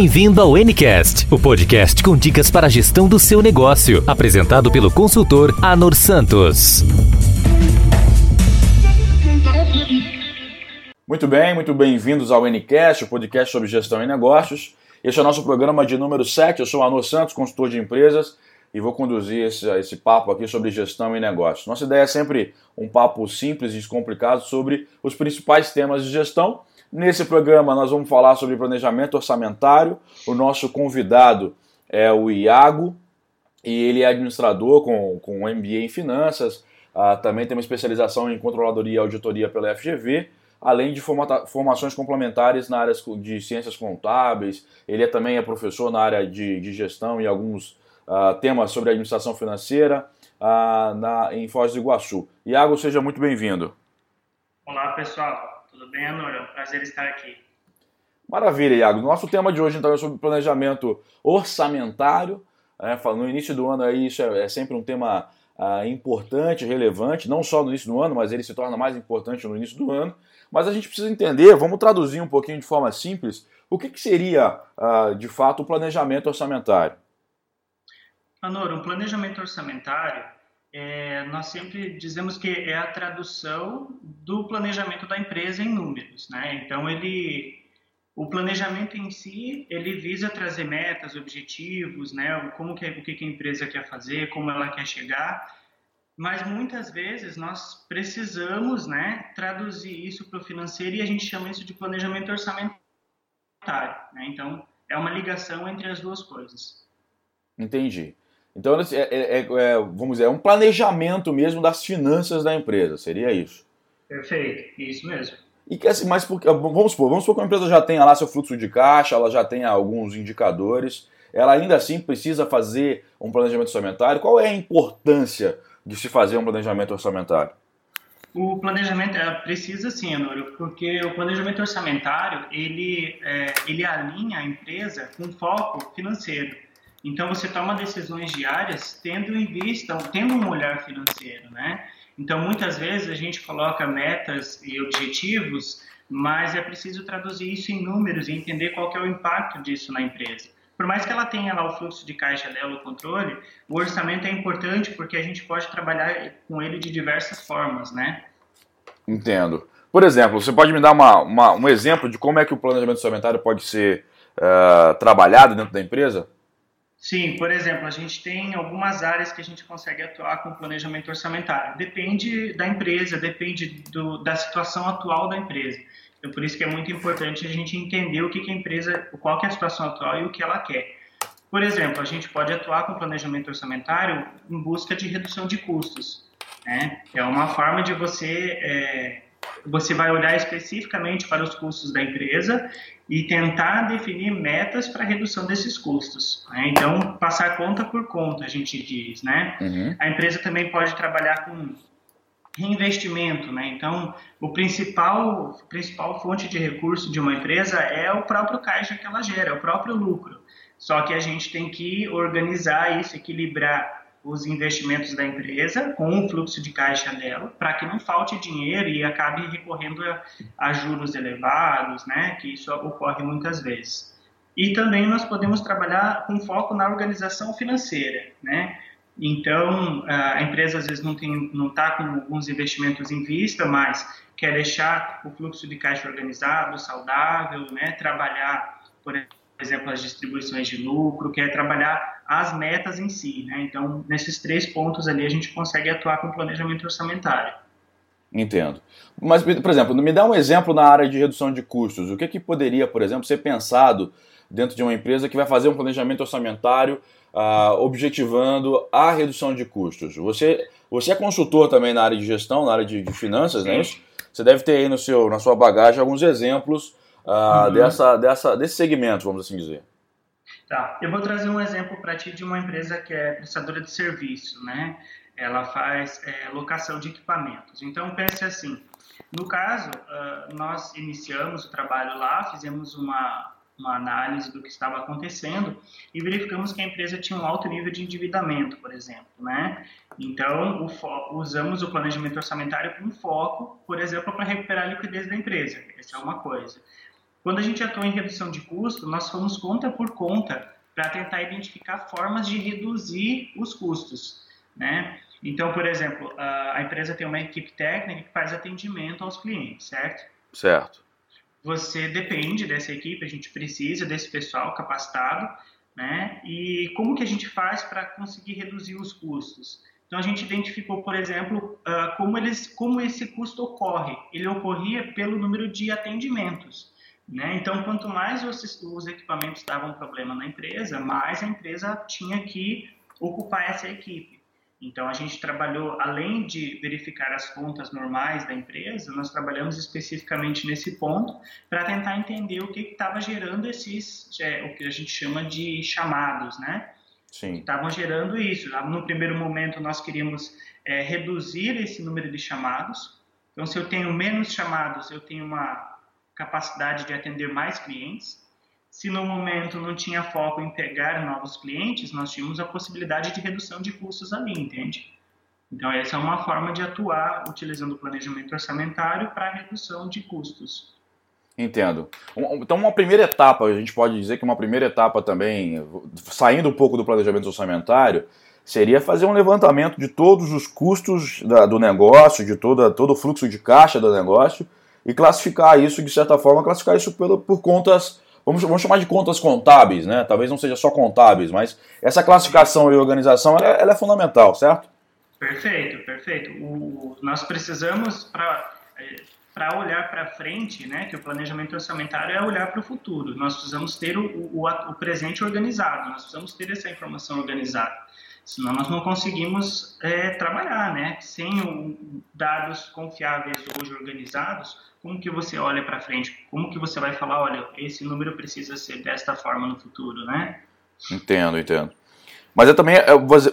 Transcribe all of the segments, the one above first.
Bem-vindo ao Ncast, o podcast com dicas para a gestão do seu negócio, apresentado pelo consultor Anor Santos. Muito bem, muito bem-vindos ao Ncast, o podcast sobre gestão e negócios. Este é o nosso programa de número 7. Eu sou Anor Santos, consultor de empresas, e vou conduzir esse, esse papo aqui sobre gestão e negócios. Nossa ideia é sempre um papo simples e descomplicado sobre os principais temas de gestão Nesse programa nós vamos falar sobre planejamento orçamentário. O nosso convidado é o Iago e ele é administrador com, com MBA em finanças. Uh, também tem uma especialização em controladoria e auditoria pela FGV, além de formações complementares na área de ciências contábeis. Ele é, também é professor na área de, de gestão e alguns uh, temas sobre administração financeira uh, na, em Foz do Iguaçu. Iago, seja muito bem-vindo. Olá, pessoal. Tudo bem, Anora? É um prazer estar aqui. Maravilha, Iago. Nosso tema de hoje então é sobre planejamento orçamentário. É, no início do ano aí isso é, é sempre um tema ah, importante, relevante, não só no início do ano, mas ele se torna mais importante no início do ano. Mas a gente precisa entender, vamos traduzir um pouquinho de forma simples, o que, que seria ah, de fato o planejamento orçamentário? Anora, um planejamento orçamentário é, nós sempre dizemos que é a tradução do planejamento da empresa em números, né? Então ele, o planejamento em si, ele visa trazer metas, objetivos, né? Como que o que a empresa quer fazer, como ela quer chegar. Mas muitas vezes nós precisamos, né, traduzir isso para o financeiro e a gente chama isso de planejamento orçamentário. Né? Então é uma ligação entre as duas coisas. Entendi. Então, é, é, é, vamos dizer, é um planejamento mesmo das finanças da empresa, seria isso? Perfeito, isso mesmo. E que assim, mas porque, vamos supor, vamos supor que a empresa já tenha lá seu fluxo de caixa, ela já tenha alguns indicadores, ela ainda assim precisa fazer um planejamento orçamentário. Qual é a importância de se fazer um planejamento orçamentário? O planejamento é, precisa sim, Honório, porque o planejamento orçamentário ele, é, ele alinha a empresa com foco financeiro. Então você toma decisões diárias tendo em vista, tendo um olhar financeiro, né? Então muitas vezes a gente coloca metas e objetivos, mas é preciso traduzir isso em números e entender qual é o impacto disso na empresa. Por mais que ela tenha lá o fluxo de caixa dela, o controle, o orçamento é importante porque a gente pode trabalhar com ele de diversas formas, né? Entendo. Por exemplo, você pode me dar uma, uma, um exemplo de como é que o planejamento orçamentário pode ser uh, trabalhado dentro da empresa? Sim, por exemplo, a gente tem algumas áreas que a gente consegue atuar com planejamento orçamentário. Depende da empresa, depende do, da situação atual da empresa. Então, por isso que é muito importante a gente entender o que, que a empresa, qual é a situação atual e o que ela quer. Por exemplo, a gente pode atuar com planejamento orçamentário em busca de redução de custos. Né? É uma forma de você é, você vai olhar especificamente para os custos da empresa e tentar definir metas para redução desses custos. Né? Então, passar conta por conta, a gente diz, né? Uhum. A empresa também pode trabalhar com reinvestimento, né? Então, o principal, principal fonte de recurso de uma empresa é o próprio caixa que ela gera, é o próprio lucro. Só que a gente tem que organizar isso, equilibrar os investimentos da empresa com o fluxo de caixa dela, para que não falte dinheiro e acabe recorrendo a, a, juros elevados, né, que isso ocorre muitas vezes. E também nós podemos trabalhar com foco na organização financeira, né? Então, a empresa às vezes não tem, não está com alguns investimentos em vista, mas quer deixar o fluxo de caixa organizado, saudável, né? Trabalhar, por exemplo, exemplo, as distribuições de lucro, que é trabalhar as metas em si. Né? Então, nesses três pontos ali, a gente consegue atuar com planejamento orçamentário. Entendo. Mas, por exemplo, me dá um exemplo na área de redução de custos. O que, que poderia, por exemplo, ser pensado dentro de uma empresa que vai fazer um planejamento orçamentário uh, objetivando a redução de custos? Você, você é consultor também na área de gestão, na área de, de finanças, Sim. não é isso? Você deve ter aí no seu, na sua bagagem alguns exemplos uh, uhum. dessa, dessa, desse segmento, vamos assim dizer. Tá, eu vou trazer um exemplo para ti de uma empresa que é prestadora de serviço, né? Ela faz é, locação de equipamentos. Então pense assim, no caso, uh, nós iniciamos o trabalho lá, fizemos uma, uma análise do que estava acontecendo e verificamos que a empresa tinha um alto nível de endividamento, por exemplo, né? Então, o usamos o planejamento orçamentário com foco, por exemplo, para recuperar a liquidez da empresa. Essa é uma coisa. Quando a gente atua em redução de custo, nós fomos conta por conta para tentar identificar formas de reduzir os custos, né? Então, por exemplo, a empresa tem uma equipe técnica que faz atendimento aos clientes, certo? Certo. Você depende dessa equipe, a gente precisa desse pessoal capacitado, né? E como que a gente faz para conseguir reduzir os custos? Então a gente identificou, por exemplo, uh, como, eles, como esse custo ocorre. Ele ocorria pelo número de atendimentos. Né? Então, quanto mais os, os equipamentos davam problema na empresa, mais a empresa tinha que ocupar essa equipe. Então, a gente trabalhou, além de verificar as contas normais da empresa, nós trabalhamos especificamente nesse ponto para tentar entender o que estava gerando esses, é, o que a gente chama de chamados, né? Sim. Estavam gerando isso. No primeiro momento, nós queríamos é, reduzir esse número de chamados. Então, se eu tenho menos chamados, eu tenho uma capacidade de atender mais clientes. Se no momento não tinha foco em pegar novos clientes, nós tínhamos a possibilidade de redução de custos ali, entende? Então, essa é uma forma de atuar utilizando o planejamento orçamentário para redução de custos. Entendo. Então, uma primeira etapa, a gente pode dizer que uma primeira etapa também, saindo um pouco do planejamento orçamentário, seria fazer um levantamento de todos os custos da, do negócio, de toda, todo o fluxo de caixa do negócio, e classificar isso, de certa forma, classificar isso por, por contas vamos, vamos chamar de contas contábeis, né? Talvez não seja só contábeis, mas essa classificação e organização ela, é, ela é fundamental, certo? Perfeito, perfeito. O, nós precisamos para para olhar para frente, né, que o planejamento orçamentário é olhar para o futuro. Nós precisamos ter o, o, o, presente organizado, nós precisamos ter essa informação organizada. Senão nós não conseguimos é, trabalhar, né? Sem dados confiáveis hoje organizados, como que você olha para frente? Como que você vai falar, olha, esse número precisa ser desta forma no futuro, né? Entendo, entendo. Mas é também,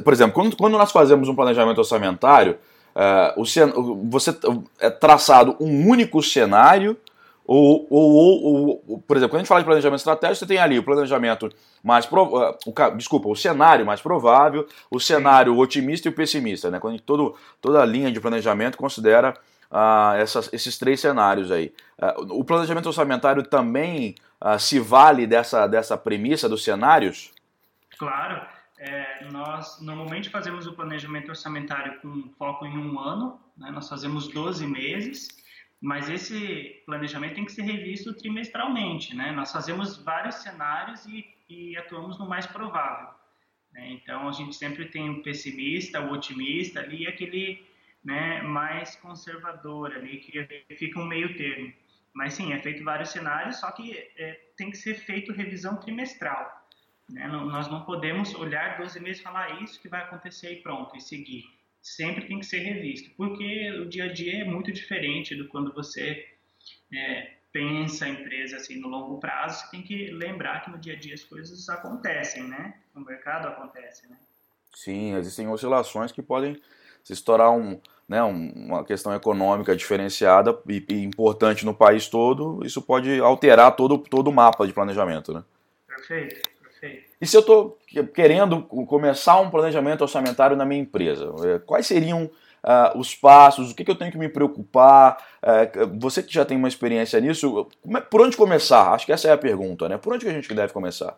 por exemplo, quando, quando nós fazemos um planejamento orçamentário, uh, o, você é traçado um único cenário, ou, ou, ou, ou, por exemplo, quando a gente fala de planejamento estratégico, você tem ali o planejamento mais provável, desculpa, o cenário mais provável, o cenário otimista e o pessimista, né? Quando todo, toda a linha de planejamento considera uh, essas, esses três cenários aí. Uh, o planejamento orçamentário também uh, se vale dessa, dessa premissa dos cenários? Claro. É, nós normalmente fazemos o planejamento orçamentário com foco em um ano, né? nós fazemos 12 meses, mas esse planejamento tem que ser revisto trimestralmente. Né? Nós fazemos vários cenários e, e atuamos no mais provável. Né? Então a gente sempre tem o pessimista, o otimista ali e aquele né, mais conservador ali, que fica um meio termo. Mas sim, é feito vários cenários, só que é, tem que ser feito revisão trimestral. Né? Nós não podemos olhar 12 meses e falar ah, isso que vai acontecer e pronto, e seguir. Sempre tem que ser revisto, porque o dia a dia é muito diferente do quando você é, pensa a empresa assim no longo prazo. Você tem que lembrar que no dia a dia as coisas acontecem, né? No mercado acontece, né? Sim, existem oscilações que podem se estourar um, né, uma questão econômica diferenciada e, e, importante no país todo, isso pode alterar todo, todo o mapa de planejamento. Né? Perfeito. E se eu estou querendo começar um planejamento orçamentário na minha empresa, é, quais seriam uh, os passos, o que, que, eu tenho que me preocupar? Uh, você que já tem uma experiência nisso, é, por onde começar? Acho que essa é a pergunta, né? Por onde que a gente deve começar?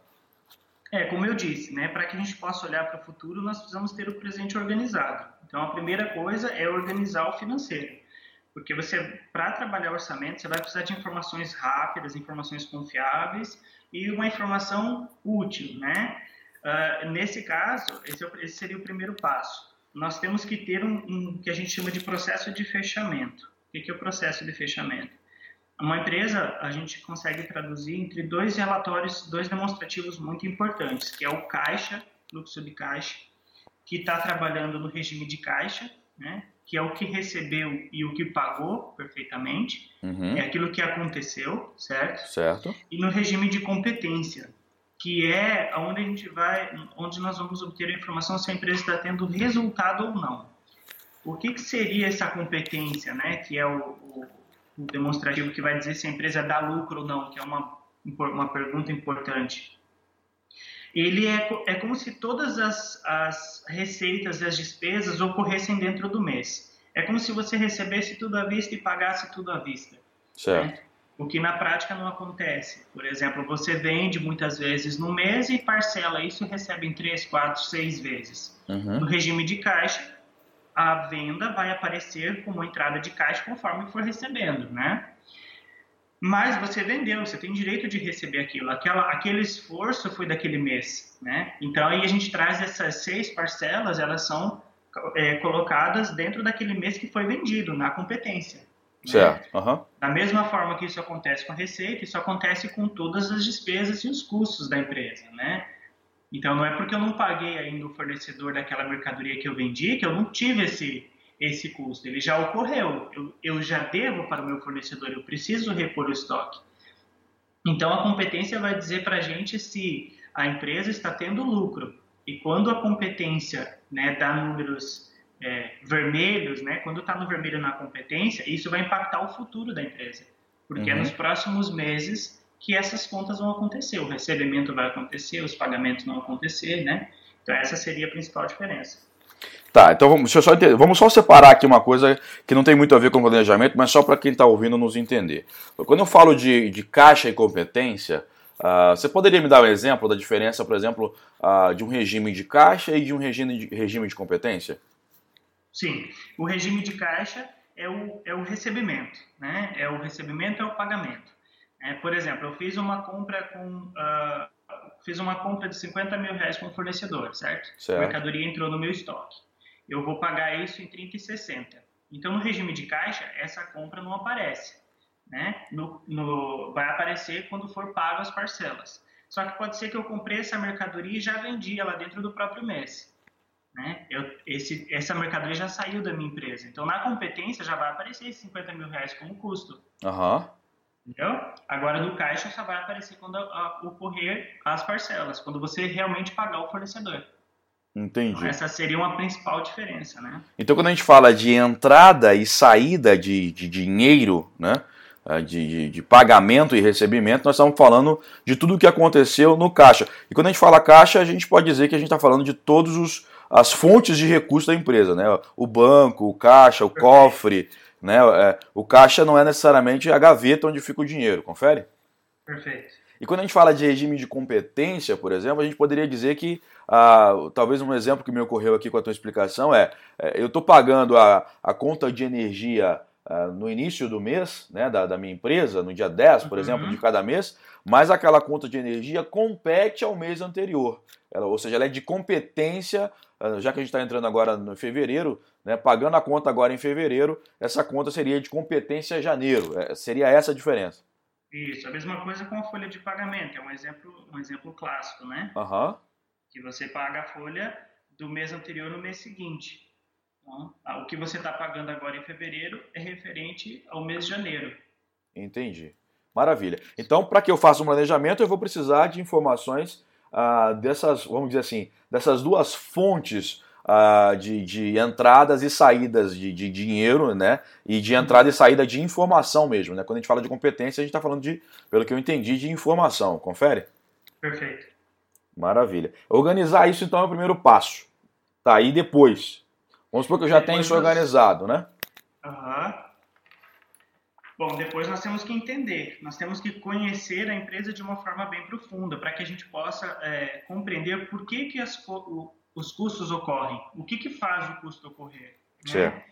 É, como eu disse, né, para que a gente possa olhar para o futuro, nós precisamos ter o presente organizado. Então, a primeira coisa é organizar o financeiro. Porque você, para trabalhar orçamento, você vai precisar de informações rápidas, informações confiáveis e uma informação útil, né? Uh, nesse caso, esse, é esse, seria o primeiro passo. Nós temos que ter um, um que a gente chama de processo de fechamento. O que é o processo de fechamento? Uma empresa, a gente consegue traduzir entre dois relatórios, dois demonstrativos muito importantes, que é o caixa, fluxo de caixa, que está trabalhando no regime de caixa, né? Que é o que recebeu e o que pagou perfeitamente, uhum. é aquilo que aconteceu, certo? Certo. E no regime de competência, que é onde a gente vai, onde nós vamos obter a informação se a empresa está tendo resultado ou não. O que, que seria essa competência, né? Que é o, o, o, demonstrativo que vai dizer se a empresa dá lucro ou não, que é uma, uma pergunta importante ele é, é como se todas as, as receitas e as despesas ocorressem dentro do mês. É como se você recebesse tudo à vista e pagasse tudo à vista. Certo. Né? o que na prática não acontece. Por exemplo, você vende muitas vezes no mês e parcela isso e recebe em 3, 4, 6 vezes. Uhum. No regime de caixa, a venda vai aparecer como entrada de caixa conforme for recebendo, né? Mas você vendeu, você tem direito de receber aquilo. Aquela, aquele esforço foi daquele mês, né? Então aí a gente traz essas seis parcelas, elas são é, colocadas dentro daquele mês que foi vendido, na competência. Certo. Né? Uhum. Da mesma forma que isso acontece com a receita, isso acontece com todas as despesas e os custos da empresa, né? Então não é porque eu não paguei ainda o fornecedor daquela mercadoria que eu vendi que eu não tive esse esse custo. Ele já ocorreu. Eu, eu já devo para o meu fornecedor. Eu preciso repor o estoque. Então a competência vai dizer para a gente se a empresa está tendo lucro. E quando a competência né, dá números é, vermelhos, né, quando está no vermelho na competência, isso vai impactar o futuro da empresa. Porque é uhum. é nos próximos meses que essas contas vão acontecer. O recebimento vai acontecer, os pagamentos vão acontecer, né? Então essa seria a principal diferença. Tá, então vamos, só vamos só separar aqui uma coisa que não tem muito a ver com planejamento, mas só para quem está ouvindo nos entender. Quando eu falo de, de caixa e competência, uh, você poderia me dar um exemplo da diferença, por exemplo, uh, de um regime de caixa e de um regime de, regime de competência? Sim, o regime de caixa é o, é o recebimento, né? É o recebimento, é o pagamento. É, por exemplo, eu fiz uma compra com uh, fiz uma compra de 50 mil reais com o fornecedor, certo? certo? A mercadoria entrou no meu estoque. Eu vou pagar isso em 30 e 60. Então, no regime de caixa, essa compra não aparece. Né? No, no, vai aparecer quando for pago as parcelas. Só que pode ser que eu comprei essa mercadoria e já vendi ela dentro do próprio mês. Né? Eu, esse, essa mercadoria já saiu da minha empresa. Então, na competência, já vai aparecer esses 50 mil reais como custo. Aham. Uhum. Entendeu? Agora no caixa só vai aparecer quando a, a, ocorrer as parcelas, quando você realmente pagar o fornecedor. Entendi. Então, essa seria uma principal diferença, né? Então quando a gente fala de entrada e saída de, de dinheiro, né? Ah, de, de, de, pagamento e recebimento, nós estamos falando de tudo o que aconteceu no caixa. E quando a gente fala caixa, a gente pode dizer que a gente está falando de todas as fontes de recursos da empresa, né? O banco, o caixa, o cofre, né? É, o caixa não é necessariamente a gaveta onde fica o dinheiro, confere? Perfeito. E quando a gente fala de regime de competência, por exemplo, a gente poderia dizer que, ah, talvez um exemplo que me ocorreu aqui com a tua explicação é, é eu estou pagando a, a conta de energia ah, no início do mês, né, da, da, minha empresa, no dia 10, por uhum. exemplo, de cada mês, mas aquela conta de energia compete ao mês anterior. Ela, ou seja, ela é de competência ah, já que a gente está entrando agora no fevereiro, né, pagando a conta agora em fevereiro, essa conta seria de competência janeiro. É, seria essa a diferença. Isso, a mesma coisa com a folha de pagamento, é um exemplo, um exemplo clássico, né? Uhum. Que você paga a folha do mês anterior no mês seguinte. Então, o que você está pagando agora em fevereiro é referente ao mês de janeiro. Entendi. Maravilha. Então, para que eu faça um planejamento, eu vou precisar de informações ah, dessas, vamos dizer assim, dessas duas fontes ah, de, de, entradas e saídas de, de, dinheiro, né? E de entrada e saída de informação mesmo, né? Quando a gente fala de competência, a gente está falando de, pelo que eu entendi, de informação. Confere? Perfeito. Maravilha. Organizar isso então é o primeiro passo. Tá, aí depois. Vamos supor que eu já depois tenho isso organizado, né? Aham. Uhum. Bom, depois nós temos que entender, nós temos que conhecer a empresa de uma forma bem profunda, para que a gente possa é, compreender por que, que as, o, os custos ocorrem, o que, que faz o custo ocorrer. Né?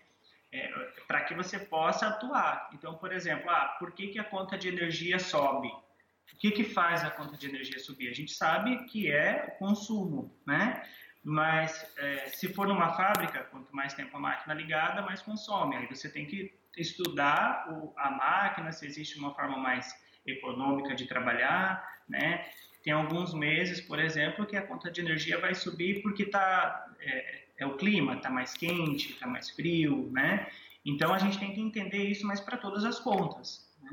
É, para que você possa atuar. Então, por exemplo, ah, por que, que a conta de energia sobe? O que, que faz a conta de energia subir? A gente sabe que é o consumo, né? Mas é, se for numa fábrica, quanto mais tempo a máquina ligada, mais consome. Aí você tem que estudar o, a máquina, se existe uma forma mais econômica de trabalhar, né? Tem alguns meses, por exemplo, que a conta de energia vai subir porque tá, é, é o clima, está mais quente, está mais frio, né? Então a gente tem que entender isso, mas para todas as contas. Né?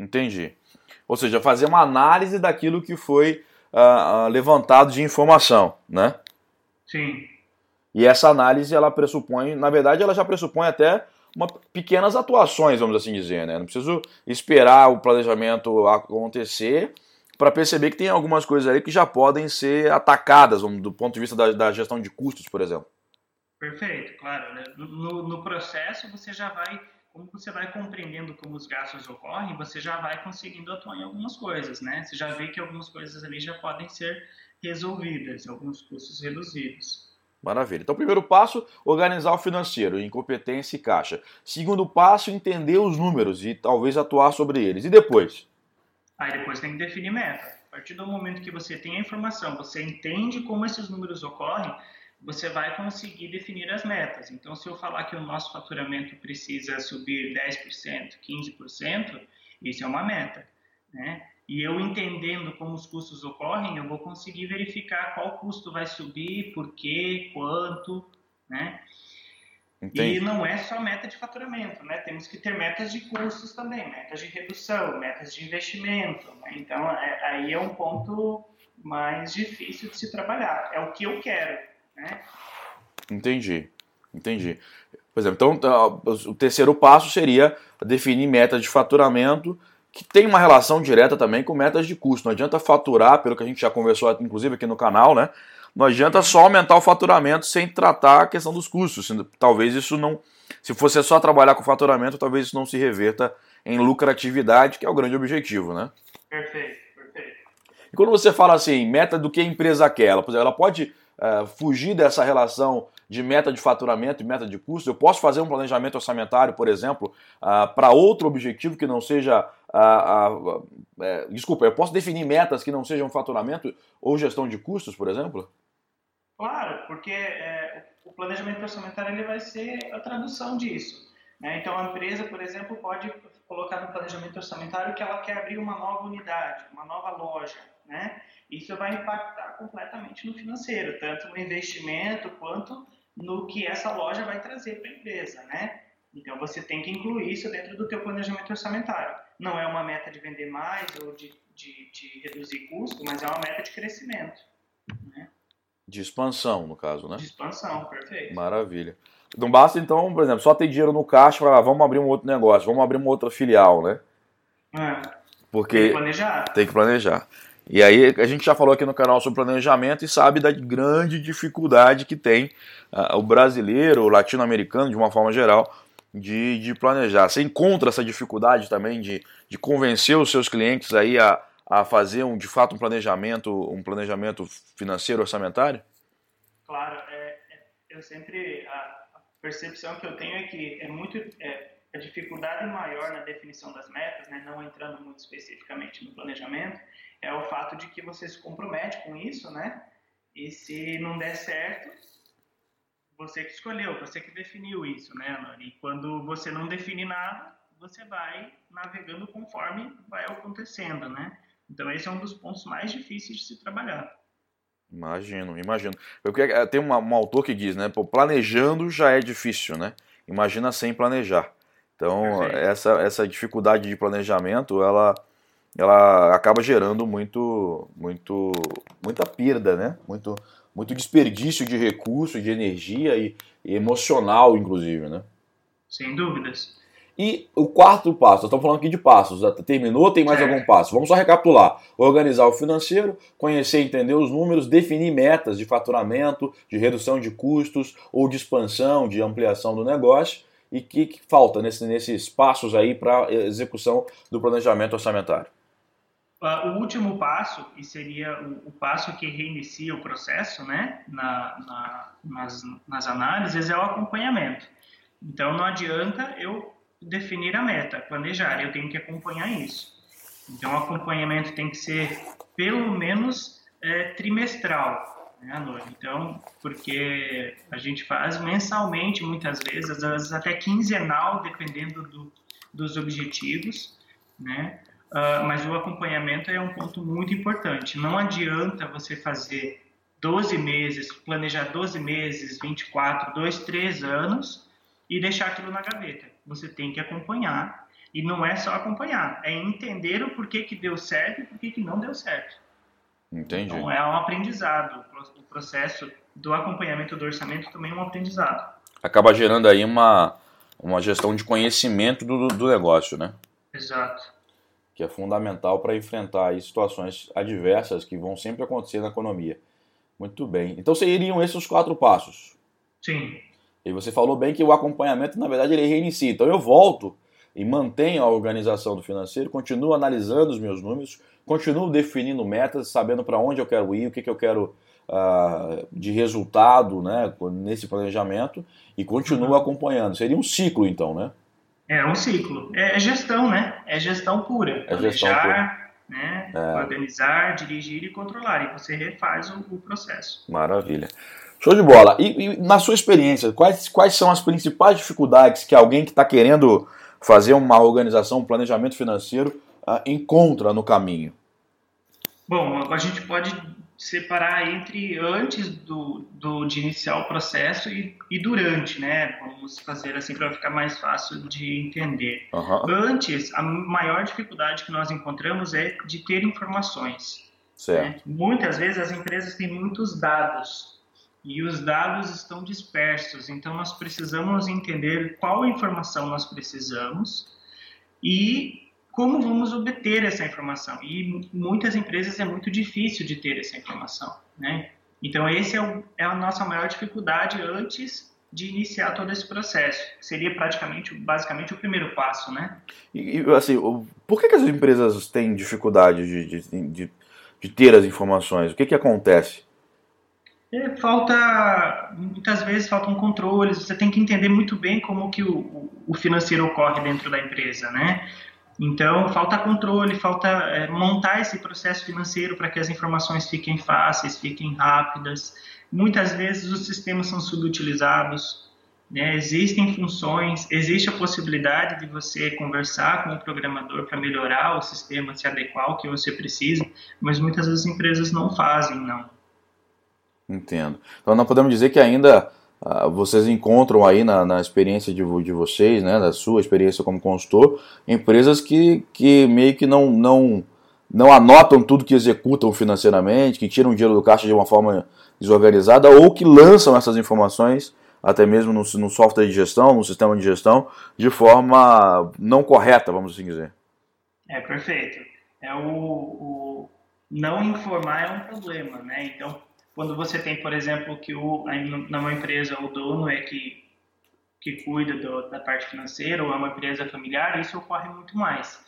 Entendi. Ou seja, fazer uma análise daquilo que foi uh, levantado de informação, né? Sim. E essa análise, ela pressupõe, na verdade, ela já pressupõe até uma, pequenas atuações, vamos assim dizer, né? Não preciso esperar o planejamento acontecer para perceber que tem algumas coisas aí que já podem ser atacadas do ponto de vista da, da, gestão de custos, por exemplo. Perfeito, claro. Né? No, no, processo você já vai como você vai compreendendo como os gastos ocorrem, você já vai conseguindo atuar em algumas coisas, né? Você já vê que algumas coisas ali já podem ser resolvidas, alguns custos reduzidos. Maravilha. Então, primeiro passo, organizar o financeiro, incompetência e caixa. Segundo passo, entender os números e talvez atuar sobre eles. E depois? Aí depois tem que definir meta. A partir do momento que você tem a informação, você entende como esses números ocorrem, você vai conseguir definir as metas. Então, se eu falar que o nosso faturamento precisa subir 10%, 15%, isso é uma meta. Né? E eu entendendo como os custos ocorrem, eu vou conseguir verificar qual custo vai subir, por quê, quanto, né? Entendi. E não é só meta de faturamento, né? Temos que ter metas de custos também, metas de redução, metas de investimento. Né? Então, é, aí é um ponto mais difícil de se trabalhar. É o que eu quero, né? Entendi, entendi. Por exemplo, então tá, o terceiro passo seria definir metas de faturamento que tem uma relação direta também com metas de custo. Não adianta faturar, pelo que a gente já conversou inclusive aqui no canal, né? Não adianta só aumentar o faturamento sem tratar a questão dos custos. Talvez isso não. Se fosse só trabalhar com faturamento, talvez isso não se reverta em lucratividade, que é o grande objetivo, né? Perfeito, perfeito. E quando você fala assim, meta do que a empresa quer, ela, ela pode uh, fugir dessa relação de meta de faturamento e meta de custo? Eu posso fazer um planejamento orçamentário, por exemplo, uh, para outro objetivo que não seja. Uh, desculpa, eu posso definir metas que não sejam faturamento ou gestão de custos, por exemplo? Claro, porque é, o planejamento orçamentário ele vai ser a tradução disso. Né? Então, a empresa, por exemplo, pode colocar no planejamento orçamentário que ela quer abrir uma nova unidade, uma nova loja. Né? Isso vai impactar completamente no financeiro, tanto no investimento quanto no que essa loja vai trazer para a empresa. Né? Então, você tem que incluir isso dentro do teu planejamento orçamentário. Não é uma meta de vender mais ou de, de, de reduzir custo, mas é uma meta de crescimento. Né? De expansão, no caso, né? De expansão, perfeito. Maravilha. Não basta, então, por exemplo, só ter dinheiro no caixa e falar, ah, vamos abrir um outro negócio, vamos abrir uma outra filial, né? É. Porque tem que planejar. Tem que planejar. E aí, a gente já falou aqui no canal sobre planejamento e sabe da grande dificuldade que tem uh, o brasileiro, o latino-americano, de uma forma geral, de, de planejar. Você encontra essa dificuldade também de, de convencer os seus clientes aí a, a fazer um, de fato um planejamento, um planejamento financeiro orçamentário? Claro, é, é, eu sempre a, percepção que eu tenho é que é muito é, a dificuldade maior na definição das metas, né, não entrando muito especificamente no planejamento, é o fato de que você se compromete com isso, né? E se não der certo, você que escolheu, você que definiu isso, né? E quando você não define nada, você vai navegando conforme vai acontecendo, né? Então esse é um dos pontos mais difíceis de se trabalhar. Imagino, imagino. Eh, tem uma, um autor que diz, né? Pô, planejando já é difícil, né? Imagina sem planejar. Então essa, essa dificuldade de planejamento, ela, ela acaba gerando muito, muito, muita perda, né? Muito, muito desperdício de recurso, de energia e, e emocional, inclusive, né? Sem dúvidas. E o quarto passo, estamos falando aqui de passos, terminou, tem mais algum passo? Vamos só recapitular. Organizar o financeiro, conhecer e entender os números, definir metas de faturamento, de redução de custos ou de expansão, de ampliação do negócio. E o que, que, falta nesse, nesses passos aí para execução do planejamento orçamentário? Uh, o último passo, e seria o, passo que reinicia o processo né, na, na, nas, nas análises, é o acompanhamento. Então não adianta eu definir a meta, planejar, eu tenho que acompanhar isso. Então, o acompanhamento tem que ser pelo menos é, trimestral, né? Então, porque a gente faz mensalmente, muitas vezes, às vezes até quinzenal, dependendo do, dos objetivos, né? Uh, mas o acompanhamento é um ponto muito importante. Não adianta você fazer 12 meses, planejar 12 meses, 24, 2, 3 anos e deixar aquilo na gaveta você tem que acompanhar. E não é só acompanhar, é entender o porquê que deu certo e porquê que não deu certo. Entendi. Então é um aprendizado. O processo do acompanhamento do orçamento também é um aprendizado. Acaba gerando aí uma, uma gestão de conhecimento do, do negócio, né? Exato. Que é fundamental para enfrentar situações adversas que vão sempre acontecer na economia. Muito bem. Então seriam esses os quatro passos. Sim. E você falou bem que o acompanhamento, na verdade, ele reinicia. Então eu volto e mantenho a organização do financeiro, continuo analisando os meus números, continuo definindo metas, sabendo para onde eu quero ir, o que, que eu quero uh, de resultado né, nesse planejamento e continuo uhum. acompanhando. Seria um ciclo, então, né? É um ciclo. É gestão, né? É gestão pura. É gestão pura. Né? É. Organizar, dirigir e controlar. E você refaz o, o processo. Maravilha. Show de bola. E, e, na sua experiência, quais, quais são as principais dificuldades que alguém que está querendo fazer uma organização, um planejamento financeiro, uh, encontra no caminho? Bom, a gente pode separar entre antes do, do de iniciar o processo e, e durante, né? Vamos fazer assim para ficar mais fácil de entender. Uhum. Antes, a maior dificuldade que nós encontramos é de ter informações. Certo. Né? Muitas vezes as empresas têm muitos dados e os dados estão dispersos. Então, nós precisamos entender qual informação nós precisamos e como vamos obter essa informação. E muitas empresas é muito difícil de ter essa informação, né? Então, esse é, o, é a nossa maior dificuldade antes de iniciar todo esse processo. Seria praticamente, basicamente, o primeiro passo, né? E, assim, por que, que as empresas têm dificuldade de, de, de, de ter as informações? O que, que acontece? É, falta, muitas vezes faltam controles, você tem que entender muito bem como que o, o financeiro ocorre dentro da empresa, né? Então, falta controle, falta é, montar esse processo financeiro para que as informações fiquem fáceis, fiquem rápidas. Muitas vezes os sistemas são subutilizados, né? existem funções, existe a possibilidade de você conversar com o programador para melhorar o sistema, se adequar ao que você precisa, mas muitas vezes as empresas não fazem, não. Entendo. Então nós podemos dizer que ainda uh, vocês encontram aí na, na experiência de, de vocês, né, da sua experiência como consultor, empresas que, que meio que não, não, não anotam tudo que executam financeiramente, que tiram dinheiro do caixa de uma forma desorganizada ou que lançam essas informações até mesmo no, no software de gestão, no sistema de gestão, de forma não correta, vamos assim dizer. É perfeito. É o, o não informar é um problema, né? Então quando você tem, por exemplo, que o, numa empresa o dono é que, que cuida do, da parte financeira ou é uma empresa familiar, isso ocorre muito mais.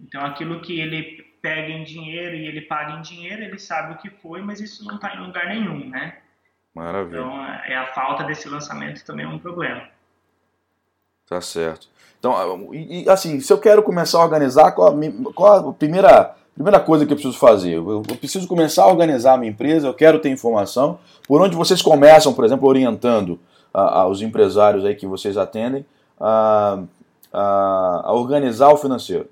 Então, aquilo que ele pega em dinheiro e ele paga em dinheiro, ele sabe o que foi, mas isso não está em lugar nenhum, né? Maravilha. Então, é a falta desse lançamento também é um problema. Tá certo. Então, e, assim, se eu quero começar a organizar, qual a, qual a primeira Primeira coisa que eu preciso fazer, eu, preciso começar a organizar a minha empresa, eu quero ter informação. Por onde vocês começam, por exemplo, orientando uh, os empresários aí que vocês atendem a, a, a, organizar o financeiro?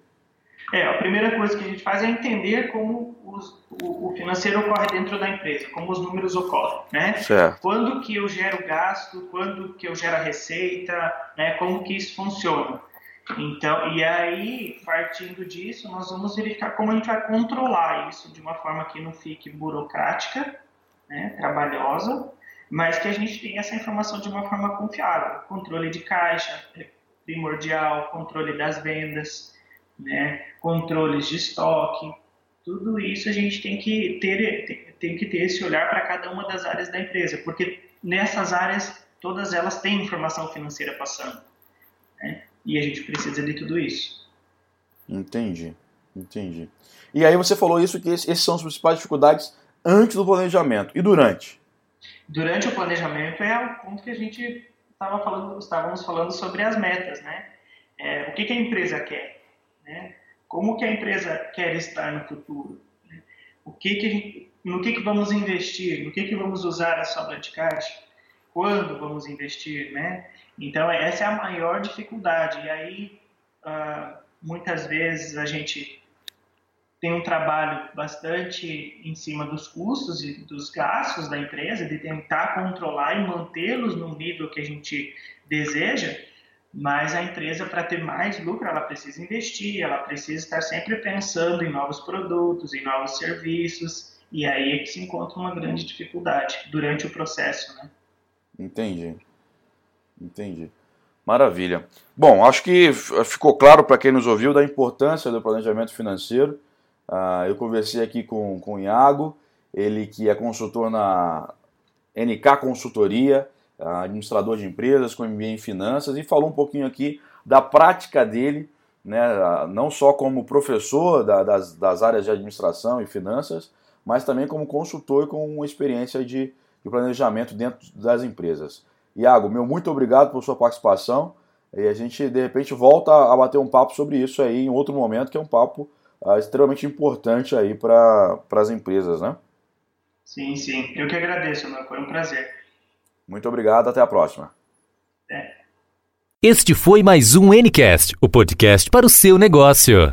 É, a primeira coisa que a gente faz é entender como os, o, o, financeiro ocorre dentro da empresa, como os números ocorrem, né? Certo. Quando que eu gero gasto, quando que eu gero receita, né? Como que isso funciona? Então, e aí, partindo disso, nós vamos verificar como a gente vai controlar isso de uma forma que não fique burocrática, né, trabalhosa, mas que a gente tenha essa informação de uma forma confiável. Controle de caixa é primordial, controle das vendas, né, controles de estoque, tudo isso a gente tem que ter, tem, que ter esse olhar para cada uma das áreas da empresa, porque nessas áreas, todas elas têm informação financeira passando. E a gente precisa de tudo isso. Entendi, entendi. E aí você falou isso que esses são as principais dificuldades antes do planejamento. E durante? Durante o planejamento é o ponto que a gente estava falando, estávamos falando sobre as metas, né? É, o que, que, a empresa quer, né? Como que a empresa quer estar no futuro? Né? O que que gente, no que, que vamos investir? No que, que vamos usar a sobra de caixa? Quando vamos investir, né? Então, essa é a maior dificuldade. E aí, uh, muitas vezes, a gente tem um trabalho bastante em cima dos custos e dos gastos da empresa, de tentar controlar e mantê-los no nível que a gente deseja, mas a empresa, para ter mais lucro, ela precisa investir, ela precisa estar sempre pensando em novos produtos, em novos serviços, e aí é que se encontra uma grande dificuldade durante o processo, né? Entendi. Entendi. Maravilha. Bom, acho que ficou claro para quem nos ouviu da importância do planejamento financeiro. Uh, eu conversei aqui com, com o Iago, ele que é consultor na NK Consultoria, administrador de empresas, com MBA em finanças, e falou um pouquinho aqui da prática dele, né, não só como professor da, das, das áreas de administração e finanças, mas também como consultor com experiência de, de planejamento dentro das empresas. Iago, meu muito obrigado por sua participação e a gente de repente volta a bater um papo sobre isso aí em outro momento, que é um papo uh, extremamente importante aí para as empresas, né? Sim, sim. Eu que agradeço, meu. Foi um prazer. Muito obrigado. Até a próxima. É. Este foi mais um Ncast, o podcast para o seu negócio.